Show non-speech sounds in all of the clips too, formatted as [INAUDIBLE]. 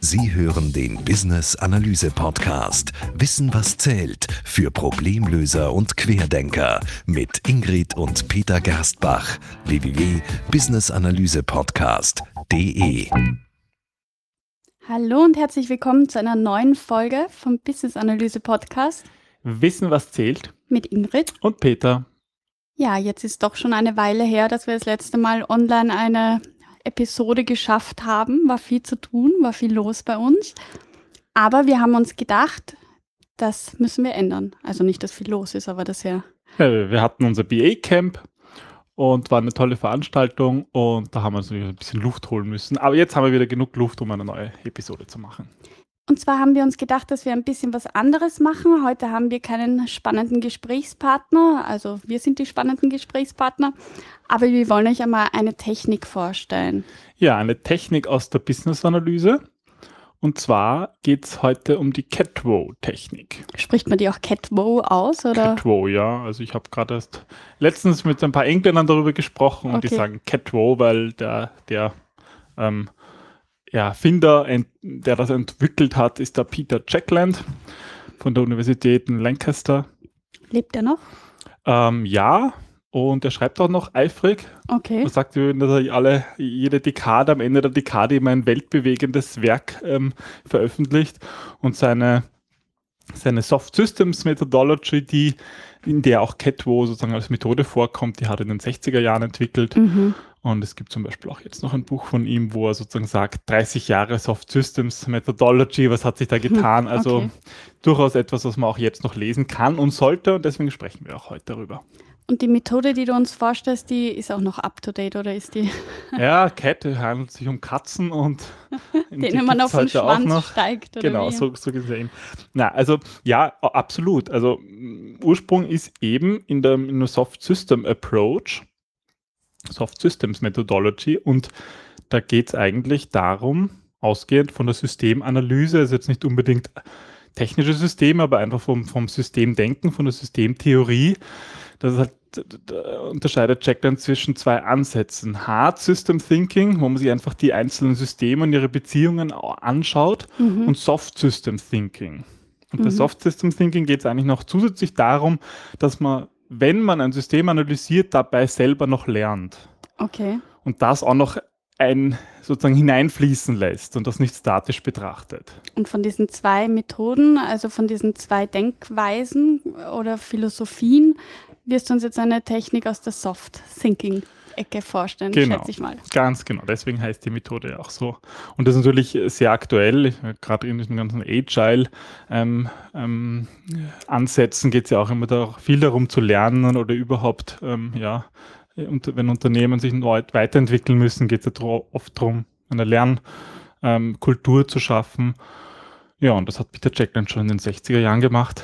Sie hören den Business Analyse Podcast. Wissen was zählt für Problemlöser und Querdenker mit Ingrid und Peter Gerstbach. www.businessanalysepodcast.de Hallo und herzlich willkommen zu einer neuen Folge vom Business Analyse Podcast. Wissen was zählt. Mit Ingrid. Und Peter. Ja, jetzt ist doch schon eine Weile her, dass wir das letzte Mal online eine Episode geschafft haben. War viel zu tun, war viel los bei uns. Aber wir haben uns gedacht, das müssen wir ändern. Also nicht, dass viel los ist, aber dass ja. ja wir hatten unser BA-Camp und war eine tolle Veranstaltung und da haben wir uns ein bisschen Luft holen müssen. Aber jetzt haben wir wieder genug Luft, um eine neue Episode zu machen. Und zwar haben wir uns gedacht, dass wir ein bisschen was anderes machen. Heute haben wir keinen spannenden Gesprächspartner, also wir sind die spannenden Gesprächspartner, aber wir wollen euch einmal eine Technik vorstellen. Ja, eine Technik aus der Business-Analyse. Und zwar geht es heute um die Catwow-Technik. Spricht man die auch Catwow aus? Oder? Catwow, ja. Also ich habe gerade erst letztens mit ein paar Engländern darüber gesprochen und okay. die sagen Catwow, weil der, der ähm, ja, Finder, der das entwickelt hat, ist der Peter Jackland von der Universität in Lancaster. Lebt er noch? Ähm, ja, und er schreibt auch noch eifrig. Okay. Er sagt, dass er alle, jede Dekade, am Ende der Dekade immer ein weltbewegendes Werk ähm, veröffentlicht und seine, seine Soft Systems Methodology, die, in der auch Catwo sozusagen als Methode vorkommt, die hat er in den 60er Jahren entwickelt. Mhm. Und es gibt zum Beispiel auch jetzt noch ein Buch von ihm, wo er sozusagen sagt, 30 Jahre Soft Systems Methodology, was hat sich da [LAUGHS] getan? Also okay. durchaus etwas, was man auch jetzt noch lesen kann und sollte. Und deswegen sprechen wir auch heute darüber. Und die Methode, die du uns vorstellst, die ist auch noch up to date oder ist die? [LAUGHS] Ja, Kette handelt sich um Katzen und [LAUGHS] denen man auf den Schwanz noch. steigt. Oder genau, wie? so, so gesehen. Na, also ja, absolut. Also Ursprung ist eben in der, in der Soft System Approach Soft Systems Methodology und da geht es eigentlich darum, ausgehend von der Systemanalyse, also jetzt nicht unbedingt technische Systeme, aber einfach vom, vom Systemdenken, von der Systemtheorie, das halt, unterscheidet Jack dann zwischen zwei Ansätzen. Hard System Thinking, wo man sich einfach die einzelnen Systeme und ihre Beziehungen anschaut, mhm. und Soft System Thinking. Und mhm. bei Soft System Thinking geht es eigentlich noch zusätzlich darum, dass man wenn man ein System analysiert, dabei selber noch lernt. Okay. Und das auch noch ein sozusagen hineinfließen lässt und das nicht statisch betrachtet. Und von diesen zwei Methoden, also von diesen zwei Denkweisen oder Philosophien, wirst du uns jetzt eine Technik aus der Soft Thinking Ecke vorstellen, genau, schätze ich mal. Ganz genau, deswegen heißt die Methode auch so. Und das ist natürlich sehr aktuell, gerade in diesen ganzen Agile-Ansätzen ähm, ähm, geht es ja auch immer da viel darum zu lernen oder überhaupt, ähm, ja, und wenn Unternehmen sich neu weiterentwickeln müssen, geht es ja oft darum, eine Lernkultur zu schaffen. Ja, und das hat Peter Jackland schon in den 60er Jahren gemacht.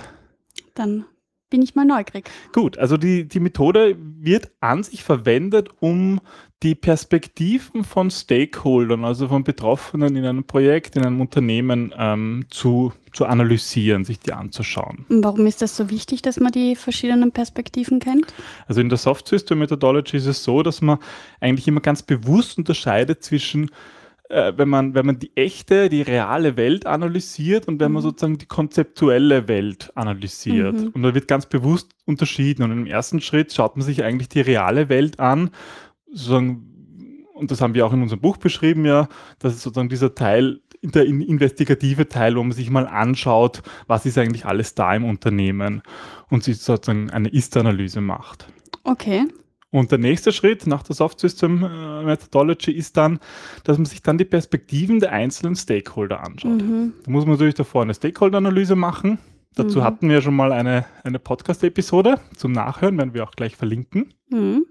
Dann bin ich mal neugierig. Gut, also die, die Methode wird an sich verwendet, um die Perspektiven von Stakeholdern, also von Betroffenen in einem Projekt, in einem Unternehmen ähm, zu, zu analysieren, sich die anzuschauen. Warum ist das so wichtig, dass man die verschiedenen Perspektiven kennt? Also in der Soft System Methodology ist es so, dass man eigentlich immer ganz bewusst unterscheidet zwischen äh, wenn, man, wenn man die echte, die reale Welt analysiert und wenn man mhm. sozusagen die konzeptuelle Welt analysiert. Mhm. Und da wird ganz bewusst unterschieden. Und im ersten Schritt schaut man sich eigentlich die reale Welt an, sozusagen und das haben wir auch in unserem Buch beschrieben, ja, das ist sozusagen dieser Teil, der investigative Teil, wo man sich mal anschaut, was ist eigentlich alles da im Unternehmen und sich sozusagen eine Ist-Analyse macht. Okay. Und der nächste Schritt nach der Soft System äh, Methodology ist dann, dass man sich dann die Perspektiven der einzelnen Stakeholder anschaut. Mhm. Da muss man natürlich davor eine Stakeholder-Analyse machen. Dazu mhm. hatten wir schon mal eine, eine Podcast-Episode zum Nachhören, werden wir auch gleich verlinken. Mhm.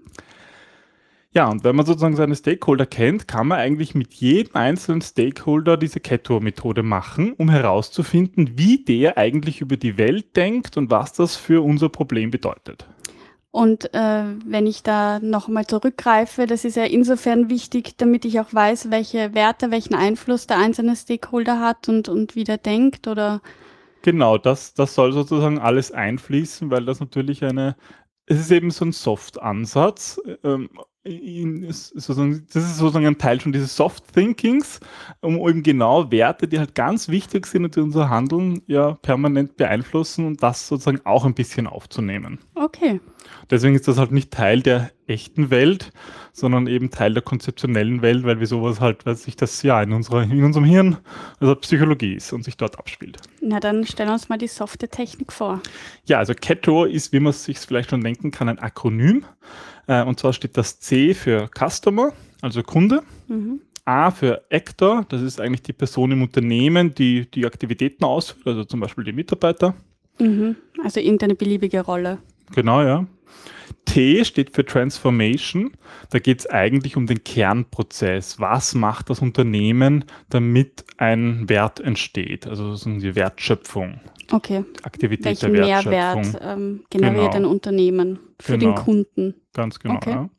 Ja, und wenn man sozusagen seine Stakeholder kennt, kann man eigentlich mit jedem einzelnen Stakeholder diese Cattour-Methode machen, um herauszufinden, wie der eigentlich über die Welt denkt und was das für unser Problem bedeutet. Und äh, wenn ich da nochmal zurückgreife, das ist ja insofern wichtig, damit ich auch weiß, welche Werte, welchen Einfluss der einzelne Stakeholder hat und, und wie der denkt oder. Genau, das, das soll sozusagen alles einfließen, weil das natürlich eine, es ist eben so ein Soft-Ansatz. Ähm, sozusagen, das ist sozusagen ein Teil schon dieses Soft Thinkings, um eben genau Werte, die halt ganz wichtig sind und die unser Handeln ja permanent beeinflussen und das sozusagen auch ein bisschen aufzunehmen. Okay. Deswegen ist das halt nicht Teil der echten Welt, sondern eben Teil der konzeptionellen Welt, weil wir sowas halt, weil sich das ja in, unserer, in unserem Hirn, also Psychologie ist und sich dort abspielt. Na, dann stellen wir uns mal die softe Technik vor. Ja, also CATO ist, wie man sich vielleicht schon denken kann, ein Akronym. Äh, und zwar steht das C für Customer, also Kunde. Mhm. A für Actor, das ist eigentlich die Person im Unternehmen, die die Aktivitäten ausführt, also zum Beispiel die Mitarbeiter. Mhm. Also irgendeine beliebige Rolle. Genau, ja. T steht für Transformation. Da geht es eigentlich um den Kernprozess. Was macht das Unternehmen, damit ein Wert entsteht? Also sozusagen die Wertschöpfung. Okay. Aktivität Welchen der Wertschöpfung. Mehrwert ähm, generiert Genau. ein Unternehmen für Genau. den Kunden? Ganz genau. Okay. Ja.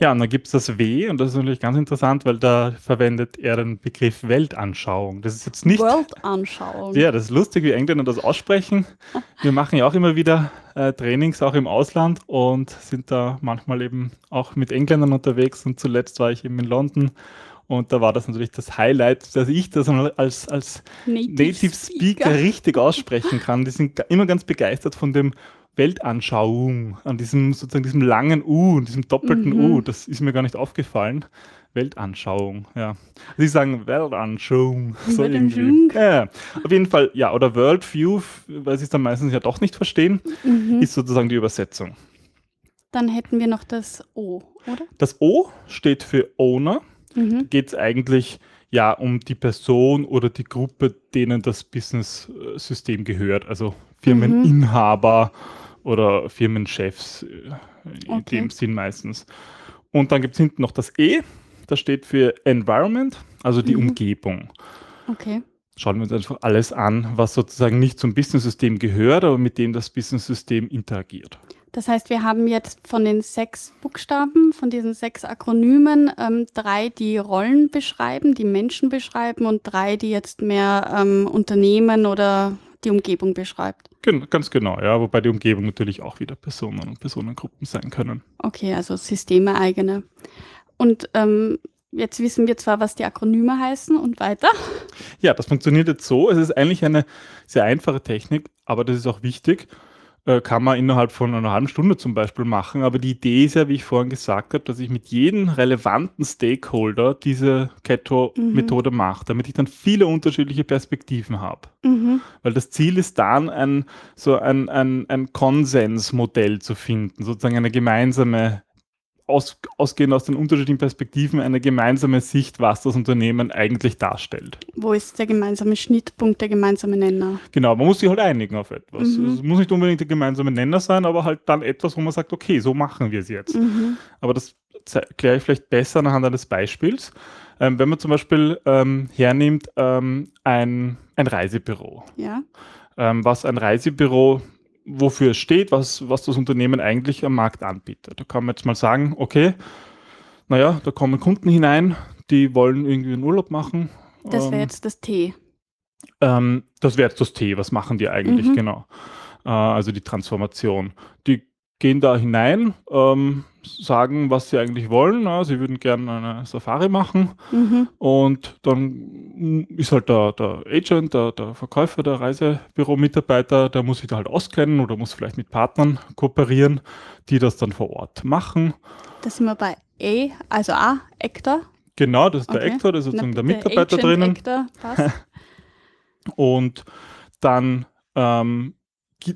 Ja, und dann gibt es das W und das ist natürlich ganz interessant, weil da verwendet er den Begriff Weltanschauung. Das ist jetzt nicht. World-Anschauung. Ja, das ist lustig, wie Engländer das aussprechen. [LAUGHS] Wir machen ja auch immer wieder äh, Trainings, auch im Ausland und sind da manchmal eben auch mit Engländern unterwegs. Und zuletzt war ich eben in London und da war das natürlich das Highlight, dass ich das als, als Native Speaker richtig aussprechen kann. Die sind immer ganz begeistert von dem Weltanschauung, an diesem sozusagen diesem langen U und diesem doppelten Mhm. U. Das ist mir gar nicht aufgefallen. Weltanschauung, ja. Sie sagen Weltanschauung. [LAUGHS] So Weltanschauung. Ja, auf jeden Fall, ja, oder Worldview, weil sie es dann meistens ja doch nicht verstehen, Mhm. ist sozusagen die Übersetzung. Dann hätten wir noch das O, oder? Das O steht für Owner. Mhm. geht es eigentlich ja um die Person oder die Gruppe, denen das Business-System gehört. Also Firmeninhaber oder Firmenchefs äh, in Okay. dem Sinn meistens. Und dann gibt es hinten noch das E, das steht für Environment, also die Mhm. Umgebung. Okay. Schauen wir uns einfach alles an, was sozusagen nicht zum Business-System gehört, aber mit dem das Business-System interagiert. Das heißt, wir haben jetzt von den sechs Buchstaben, von diesen sechs Akronymen, ähm, drei, die Rollen beschreiben, die Menschen beschreiben und drei, die jetzt mehr ähm, Unternehmen oder die Umgebung beschreibt. Gen ganz genau, ja, wobei die Umgebung natürlich auch wieder Personen und Personengruppen sein können. Okay, also Systeme eigene. Und ähm, jetzt wissen wir zwar, was die Akronyme heißen und weiter. Ja, das funktioniert jetzt so. Es ist eigentlich eine sehr einfache Technik, aber das ist auch wichtig. Äh, Kann man innerhalb von einer halben Stunde zum Beispiel machen. Aber die Idee ist ja, wie ich vorhin gesagt habe, dass ich mit jedem relevanten Stakeholder diese Keto-Methode mache, damit ich dann viele unterschiedliche Perspektiven habe. Mhm. Weil das Ziel ist dann, ein, so ein, ein, ein Konsensmodell zu finden, sozusagen eine gemeinsame, aus, ausgehend aus den unterschiedlichen Perspektiven, eine gemeinsame Sicht, was das Unternehmen eigentlich darstellt. Wo ist der gemeinsame Schnittpunkt, der gemeinsame Nenner? Genau, man muss sich halt einigen auf etwas. Mhm. Es muss nicht unbedingt der gemeinsame Nenner sein, aber halt dann etwas, wo man sagt, okay, so machen wir es jetzt. Mhm. Aber das erkläre ich vielleicht besser anhand eines Beispiels. Ähm, wenn man zum Beispiel ähm, hernimmt ähm, ein, ein Reisebüro. Ja. Ähm, was ein Reisebüro, wofür es steht, was, was das Unternehmen eigentlich am Markt anbietet. Da kann man jetzt mal sagen, okay, naja, da kommen Kunden hinein, die wollen irgendwie einen Urlaub machen. Das wäre Ähm, jetzt das T. ähm, das wäre jetzt das T. Was machen die eigentlich Mhm. genau? Äh, also die Transformation. Die gehen da hinein, ähm, sagen, was sie eigentlich wollen. Ja, sie würden gerne eine Safari machen Mhm. und dann mm, ist halt der, der Agent, der, der Verkäufer, der Reisebüro-Mitarbeiter, der muss sich da halt auskennen oder muss vielleicht mit Partnern kooperieren, die das dann vor Ort machen. Da sind wir bei E, also A, Actor. Genau, das ist der Okay. Actor, das ist Na sozusagen der bitte, Mitarbeiter Agent, drinnen. Actor, passt. [LAUGHS] Und dann ähm,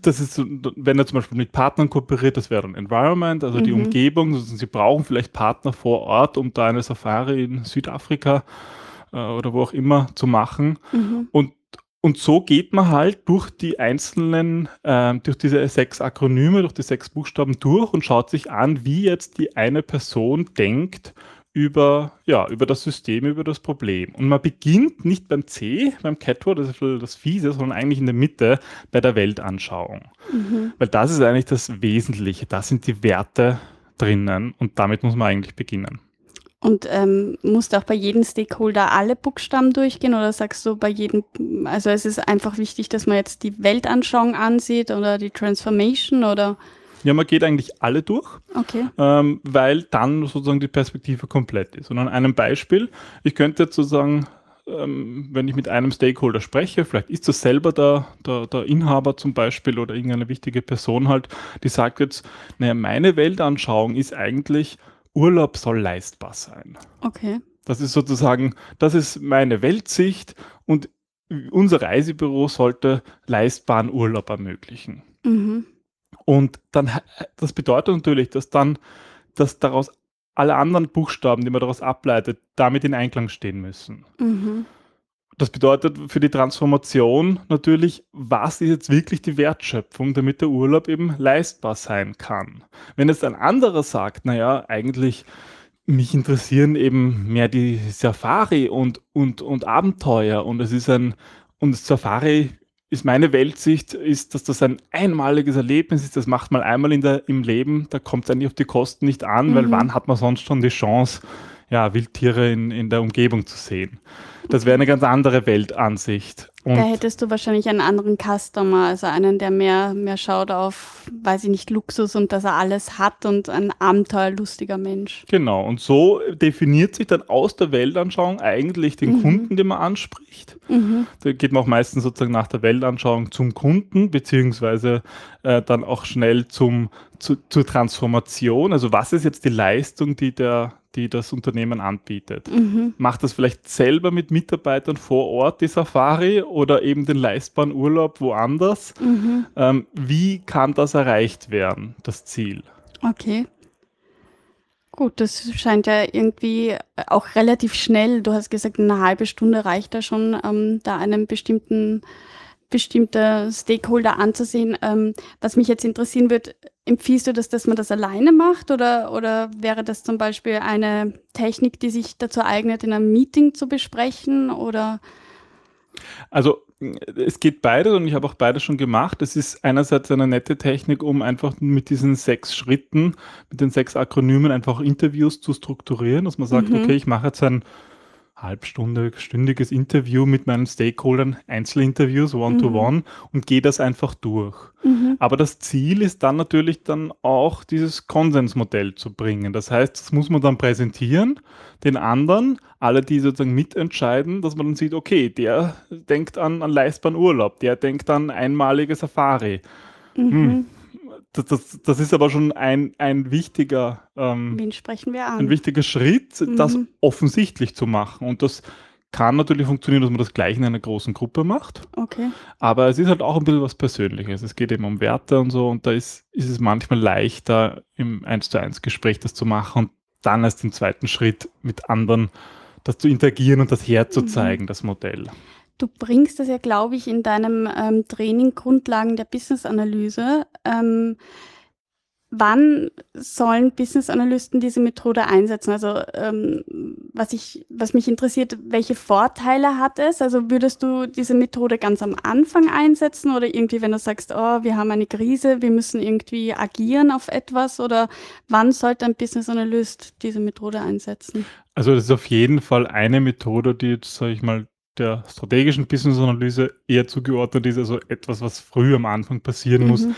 das ist, wenn er zum Beispiel mit Partnern kooperiert, das wäre dann Environment, also die Mhm. Umgebung. Also sie brauchen vielleicht Partner vor Ort, um da eine Safari in Südafrika äh, oder wo auch immer zu machen. mhm. Und, und so geht man halt durch die einzelnen, ähm, durch diese sechs Akronyme, durch die sechs Buchstaben durch und schaut sich an, wie jetzt die eine Person denkt über, ja, über das System, über das Problem. Und man beginnt nicht beim C, beim Catword, das ist das Fiese, sondern eigentlich in der Mitte bei der Weltanschauung. Mhm. Weil das ist eigentlich das Wesentliche, da sind die Werte drinnen und damit muss man eigentlich beginnen. Und ähm, musst du auch bei jedem Stakeholder alle Buchstaben durchgehen oder sagst du bei jedem, also es ist einfach wichtig, dass man jetzt die Weltanschauung ansieht oder die Transformation oder Ja, man geht eigentlich alle durch, Okay. ähm, weil dann sozusagen die Perspektive komplett ist. Und an einem Beispiel, ich könnte jetzt sozusagen, ähm, wenn ich mit einem Stakeholder spreche, vielleicht ist das selber der, der, der Inhaber zum Beispiel oder irgendeine wichtige Person halt, die sagt jetzt, naja, meine Weltanschauung ist eigentlich, Urlaub soll leistbar sein. Okay. Das ist sozusagen, das ist meine Weltsicht und unser Reisebüro sollte leistbaren Urlaub ermöglichen. Mhm. Und dann, das bedeutet natürlich, dass dann, dass daraus alle anderen Buchstaben, die man daraus ableitet, damit in Einklang stehen müssen. Mhm. Das bedeutet für die Transformation natürlich, was ist jetzt wirklich die Wertschöpfung, damit der Urlaub eben leistbar sein kann. Wenn jetzt ein anderer sagt, naja, eigentlich mich interessieren eben mehr die Safari und, und, und Abenteuer und es ist ein, und Safari ist meine Weltsicht, ist, dass das ein einmaliges Erlebnis ist, das macht man einmal in der, im Leben, da kommt es eigentlich auf die Kosten nicht an, weil Mhm. wann hat man sonst schon die Chance, ja, Wildtiere in, in der Umgebung zu sehen. Das wäre eine ganz andere Weltansicht. Und Da hättest du wahrscheinlich einen anderen Customer, also einen, der mehr, mehr schaut auf, weiß ich nicht, Luxus und dass er alles hat und ein abenteuerlustiger Mensch. Genau, und so definiert sich dann aus der Weltanschauung eigentlich den Mhm. Kunden, den man anspricht. Mhm. Da geht man auch meistens sozusagen nach der Weltanschauung zum Kunden, beziehungsweise äh, dann auch schnell zum, zu, zur Transformation. Also was ist jetzt die Leistung, die, der, die das Unternehmen anbietet? Mhm. Macht das vielleicht selber mit Mitarbeitern vor Ort die Safari oder eben den leistbaren Urlaub woanders? Mhm. Ähm, wie kann das erreicht werden, das Ziel? Okay. Gut, das scheint ja irgendwie auch relativ schnell. Du hast gesagt, eine halbe Stunde reicht da schon, ähm, da einen bestimmten bestimmter Stakeholder anzusehen. Ähm, was mich jetzt interessieren wird, empfiehlst du das, dass man das alleine macht oder, oder wäre das zum Beispiel eine Technik, die sich dazu eignet, in einem Meeting zu besprechen oder Also es geht beides und ich habe auch beides schon gemacht. Es ist einerseits eine nette Technik, um einfach mit diesen sechs Schritten, mit den sechs Akronymen einfach Interviews zu strukturieren, dass man sagt, Mhm. okay, ich mache jetzt ein halbstunde, stündiges Interview mit meinen Stakeholdern, Einzelinterviews, One-to-One und gehe das einfach durch. Mhm. Aber das Ziel ist dann natürlich dann auch dieses Konsensmodell zu bringen. Das heißt, das muss man dann präsentieren, den anderen, alle, die sozusagen mitentscheiden, dass man dann sieht, okay, der denkt an, an leistbaren Urlaub, der denkt an einmalige Safari. Mhm. Das, das, das ist aber schon ein, ein wichtiger ähm, Wen sprechen wir an? ein wichtiger Schritt, das Mhm. offensichtlich zu machen. Und das kann natürlich funktionieren, dass man das gleich in einer großen Gruppe macht. Okay. Aber es ist halt auch ein bisschen was Persönliches. Es geht eben um Werte und so. Und da ist, ist es manchmal leichter, im 1 zu 1 Gespräch das zu machen und dann erst im zweiten Schritt mit anderen das zu interagieren und das herzuzeigen, das Modell. Du bringst das ja, glaube ich, in deinem ähm, Training Grundlagen der Business-Analyse. Ähm, wann sollen Business-Analysten diese Methode einsetzen? Also ähm, was, ich, was mich interessiert, welche Vorteile hat es? Also würdest du diese Methode ganz am Anfang einsetzen oder irgendwie, wenn du sagst, oh, wir haben eine Krise, wir müssen irgendwie agieren auf etwas? Oder wann sollte ein Business-Analyst diese Methode einsetzen? Also das ist auf jeden Fall eine Methode, die sage ich mal, der strategischen Business-Analyse eher zugeordnet ist, also etwas, was früh am Anfang passieren muss. Mhm.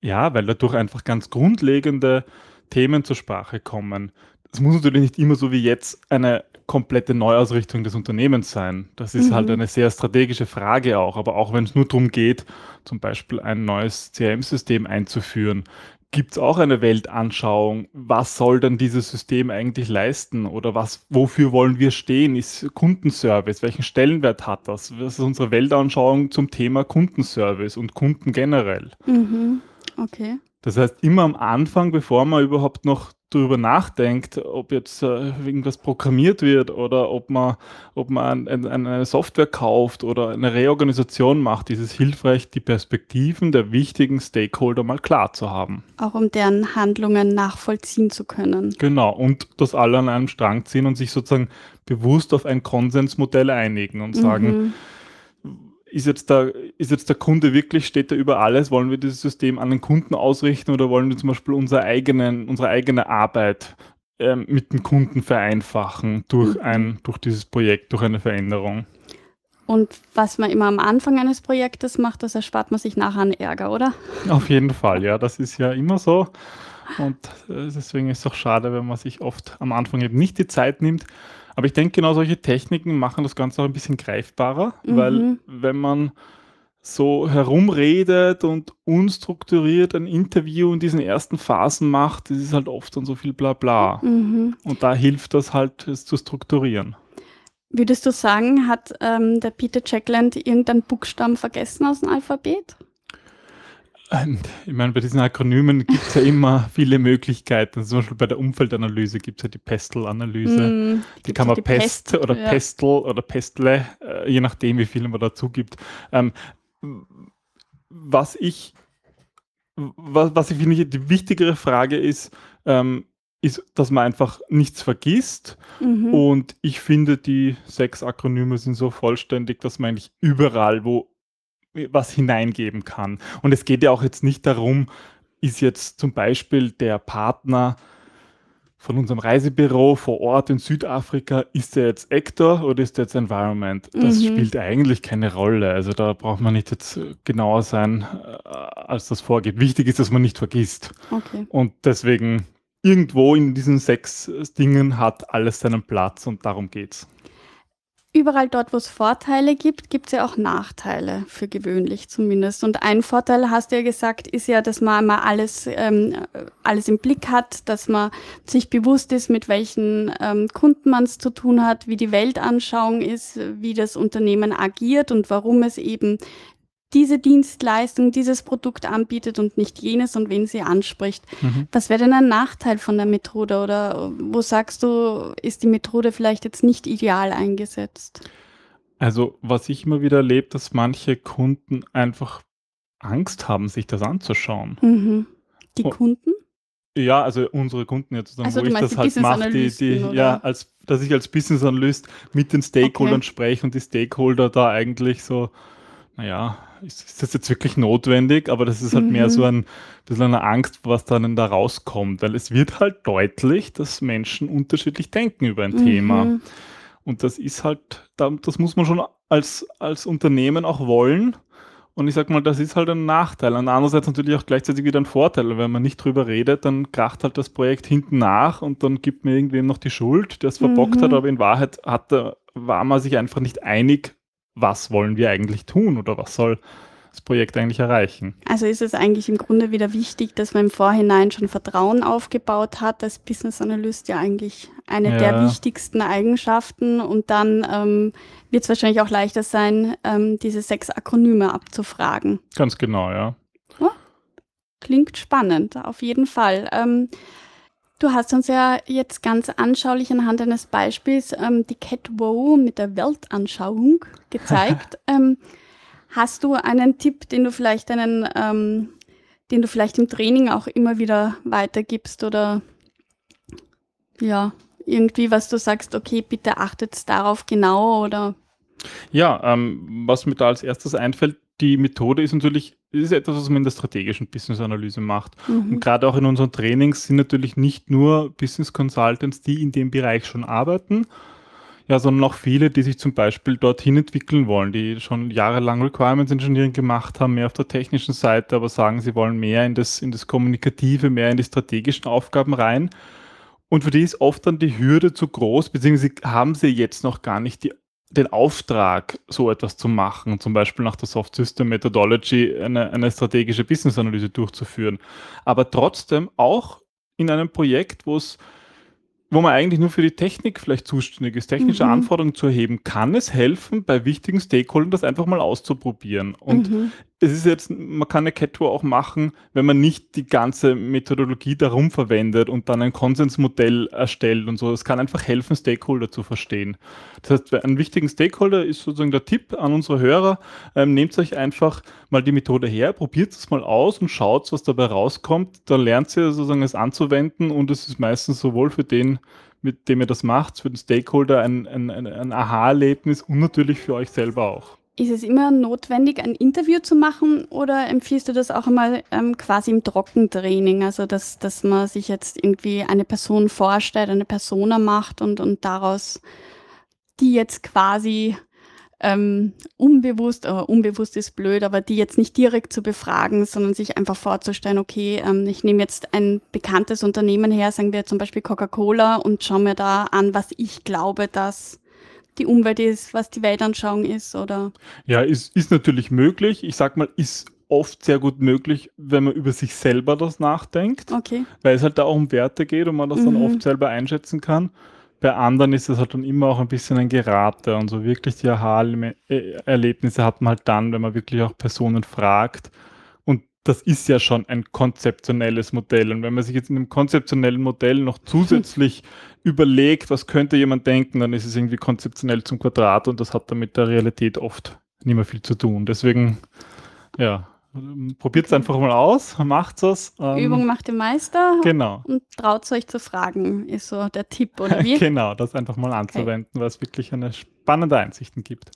Ja, weil dadurch einfach ganz grundlegende Themen zur Sprache kommen. Es muss natürlich nicht immer so wie jetzt eine komplette Neuausrichtung des Unternehmens sein. Das ist halt Mhm. eine sehr strategische Frage auch. Aber auch wenn es nur darum geht, zum Beispiel ein neues CRM-System einzuführen, gibt es auch eine Weltanschauung. Was soll denn dieses System eigentlich leisten? Oder was, wofür wollen wir stehen? Ist Kundenservice? Welchen Stellenwert hat das? Was ist unsere Weltanschauung zum Thema Kundenservice und Kunden generell? Mhm. Okay. Das heißt, immer am Anfang, bevor man überhaupt noch darüber nachdenkt, ob jetzt äh, irgendwas programmiert wird oder ob man, ob man ein, ein, eine Software kauft oder eine Reorganisation macht, ist es hilfreich, die Perspektiven der wichtigen Stakeholder mal klar zu haben. Auch um deren Handlungen nachvollziehen zu können. Genau, und dass alle an einem Strang ziehen und sich sozusagen bewusst auf ein Konsensmodell einigen und sagen, Mhm. Ist jetzt, der, ist jetzt der Kunde wirklich, steht er über alles? Wollen wir dieses System an den Kunden ausrichten oder wollen wir zum Beispiel unsere, eigenen, unsere eigene Arbeit ähm, mit dem Kunden vereinfachen durch, Mhm. ein, durch dieses Projekt, durch eine Veränderung? Und was man immer am Anfang eines Projektes macht, das erspart man sich nachher an Ärger, oder? [LAUGHS] Auf jeden Fall, ja, das ist ja immer so. Und äh, deswegen ist es auch schade, wenn man sich oft am Anfang eben nicht die Zeit nimmt. Aber ich denke, genau solche Techniken machen das Ganze auch ein bisschen greifbarer, mhm. weil wenn man so herumredet und unstrukturiert ein Interview in diesen ersten Phasen macht, das ist halt oft dann so viel Blabla. Mhm. Und da hilft das halt, es zu strukturieren. Würdest du sagen, hat ähm, der Peter Jackland irgendeinen Buchstaben vergessen aus dem Alphabet? Ich meine, bei diesen Akronymen gibt es ja immer [LAUGHS] viele Möglichkeiten. Zum Beispiel bei der Umfeldanalyse gibt es ja die Pestel-Analyse. Mm, die kann man die Pest, Pest, oder ja. Pestel oder Pestle, äh, je nachdem, wie viel man dazu gibt. Ähm, was ich, was, was ich finde, die wichtigere Frage ist, ähm, ist, dass man einfach nichts vergisst. Mhm. Und ich finde, die sechs Akronyme sind so vollständig, dass man eigentlich überall, wo was hineingeben kann. Und es geht ja auch jetzt nicht darum, ist jetzt zum Beispiel der Partner von unserem Reisebüro vor Ort in Südafrika, ist er jetzt Actor oder ist er jetzt Environment? Das mhm. spielt eigentlich keine Rolle. Also da braucht man nicht jetzt genauer sein, äh, als das vorgeht. Wichtig ist, dass man nicht vergisst. Okay. Und deswegen irgendwo in diesen sechs Dingen hat alles seinen Platz und darum geht's überall dort, wo es Vorteile gibt, gibt es ja auch Nachteile, für gewöhnlich zumindest. Und ein Vorteil, hast du ja gesagt, ist ja, dass man mal alles, ähm, alles im Blick hat, dass man sich bewusst ist, mit welchen ähm, Kunden man es zu tun hat, wie die Weltanschauung ist, wie das Unternehmen agiert und warum es eben diese Dienstleistung, dieses Produkt anbietet und nicht jenes und wen sie anspricht. Mhm. Was wäre denn ein Nachteil von der Methode oder wo sagst du, ist die Methode vielleicht jetzt nicht ideal eingesetzt? Also was ich immer wieder erlebe, dass manche Kunden einfach Angst haben, sich das anzuschauen. Mhm. Die oh. Kunden? Ja, also unsere Kunden jetzt zusammen, also, wo ich das halt mache, die, die, ja, als, dass ich als Business Analyst mit den Stakeholdern okay. spreche und die Stakeholder da eigentlich so, naja, ist, ist, das jetzt wirklich notwendig? Aber das ist halt mhm. mehr so ein bisschen eine Angst, was dann da rauskommt, weil es wird halt deutlich, dass Menschen unterschiedlich denken über ein mhm. Thema. Und das ist halt, das muss man schon als, als Unternehmen auch wollen. Und ich sag mal, das ist halt ein Nachteil. Und andererseits natürlich auch gleichzeitig wieder ein Vorteil. Wenn man nicht drüber redet, dann kracht halt das Projekt hinten nach und dann gibt mir irgendwem noch die Schuld, der es verbockt mhm. hat. Aber in Wahrheit hatte, war man sich einfach nicht einig, was wollen wir eigentlich tun oder was soll das Projekt eigentlich erreichen. Also ist es eigentlich im Grunde wieder wichtig, dass man im Vorhinein schon Vertrauen aufgebaut hat. Als Business Analyst ja eigentlich eine ja. der wichtigsten Eigenschaften. Und dann ähm, wird es wahrscheinlich auch leichter sein, ähm, diese sechs Akronyme abzufragen. Ganz genau, ja. Oh, klingt spannend, auf jeden Fall. Ähm, Du hast uns ja jetzt ganz anschaulich anhand eines Beispiels ähm, die Cat Wow mit der Weltanschauung [LAUGHS] gezeigt. ähm, hast du einen Tipp, den du vielleicht einen, ähm, den du vielleicht im Training auch immer wieder weitergibst oder ja, irgendwie, was du sagst, okay, bitte achtet darauf genau oder? Ja, ähm, was mir da als erstes einfällt, die Methode ist natürlich ist etwas, was man in der strategischen Business-Analyse macht. Mhm. Und gerade auch in unseren Trainings sind natürlich nicht nur Business Consultants, die in dem Bereich schon arbeiten, ja, sondern auch viele, die sich zum Beispiel dorthin entwickeln wollen, die schon jahrelang Requirements Engineering gemacht haben, mehr auf der technischen Seite, aber sagen, sie wollen mehr in das, in das Kommunikative, mehr in die strategischen Aufgaben rein. Und für die ist oft dann die Hürde zu groß, beziehungsweise haben sie jetzt noch gar nicht die den Auftrag, so etwas zu machen, zum Beispiel nach der Soft System Methodology eine, eine strategische Business-Analyse durchzuführen. Aber trotzdem auch in einem Projekt, wo es wo man eigentlich nur für die Technik vielleicht zuständig ist, technische mhm. Anforderungen zu erheben, kann es helfen, bei wichtigen Stakeholdern das einfach mal auszuprobieren. Und mhm es ist jetzt, man kann eine Cat-Tour auch machen, wenn man nicht die ganze Methodologie darum verwendet und dann ein Konsensmodell erstellt und so. Es kann einfach helfen, Stakeholder zu verstehen. Das heißt, ein wichtigen Stakeholder ist sozusagen der Tipp an unsere Hörer, ähm, nehmt euch einfach mal die Methode her, probiert es mal aus und schaut, was dabei rauskommt. Dann lernt ihr sozusagen es anzuwenden und es ist meistens sowohl für den, mit dem ihr das macht, für den Stakeholder ein, ein, ein, ein Aha-Erlebnis und natürlich für euch selber auch. Ist es immer notwendig, ein Interview zu machen oder empfiehlst du das auch einmal ähm, quasi im Trockentraining? Also, dass, dass man sich jetzt irgendwie eine Person vorstellt, eine Persona macht und, und daraus die jetzt quasi ähm, unbewusst, äh, unbewusst ist blöd, aber die jetzt nicht direkt zu befragen, sondern sich einfach vorzustellen, okay, ähm, ich nehme jetzt ein bekanntes Unternehmen her, sagen wir zum Beispiel Coca-Cola und schaue mir da an, was ich glaube, dass die Umwelt ist, was die Weltanschauung ist, oder? Ja, ist, ist natürlich möglich. Ich sag mal, ist oft sehr gut möglich, wenn man über sich selber das nachdenkt, Okay. weil es halt da auch um Werte geht und man das dann Mhm. oft selber einschätzen kann. Bei anderen ist es halt dann immer auch ein bisschen ein Gerate und so wirklich die Aha-Erlebnisse hat man halt dann, wenn man wirklich auch Personen fragt. Das ist ja schon ein konzeptionelles Modell. Und wenn man sich jetzt in einem konzeptionellen Modell noch zusätzlich [LAUGHS] überlegt, was könnte jemand denken, dann ist es irgendwie konzeptionell zum Quadrat und das hat dann mit der Realität oft nicht mehr viel zu tun. Deswegen, ja, probiert es einfach mal aus, macht es. Übung macht den Meister Genau. und traut euch zu fragen, ist so der Tipp, oder [LAUGHS] wie? Genau, das einfach mal anzuwenden, weil es wirklich eine spannende Einsichten gibt.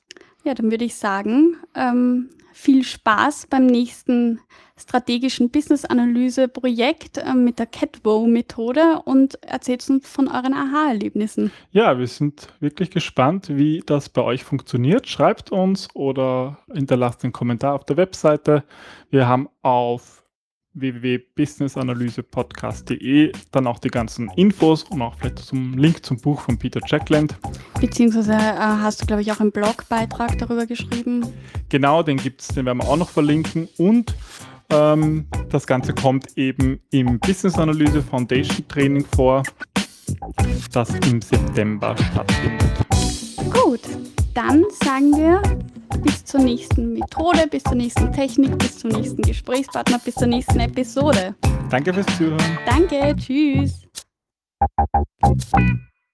Ja, dann würde ich sagen, ähm, viel Spaß beim nächsten strategischen Business-Analyse-Projekt ähm, mit der CatWow-Methode und erzählt uns von euren Aha-Erlebnissen. Ja, wir sind wirklich gespannt, wie das bei euch funktioniert. Schreibt uns oder hinterlasst einen Kommentar auf der Webseite. Wir haben auf www.businessanalysepodcast.de dann auch die ganzen Infos und auch vielleicht zum Link zum Buch von Peter Jackland. Beziehungsweise äh, hast du, glaube ich, auch einen Blogbeitrag darüber geschrieben. Genau, den gibt's, den werden wir auch noch verlinken. Und ähm, das Ganze kommt eben im Business Analyse Foundation Training vor, das im September stattfindet. Gut, dann sagen wir bis zur nächsten Methode, bis zur nächsten Technik, bis zum nächsten Gesprächspartner, bis zur nächsten Episode. Danke fürs Zuhören. Danke, tschüss.